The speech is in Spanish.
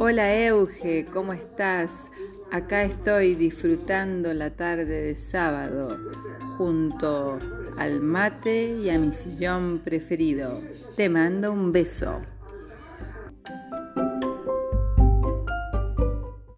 Hola Euge, ¿cómo estás? Acá estoy disfrutando la tarde de sábado junto al mate y a mi sillón preferido. Te mando un beso.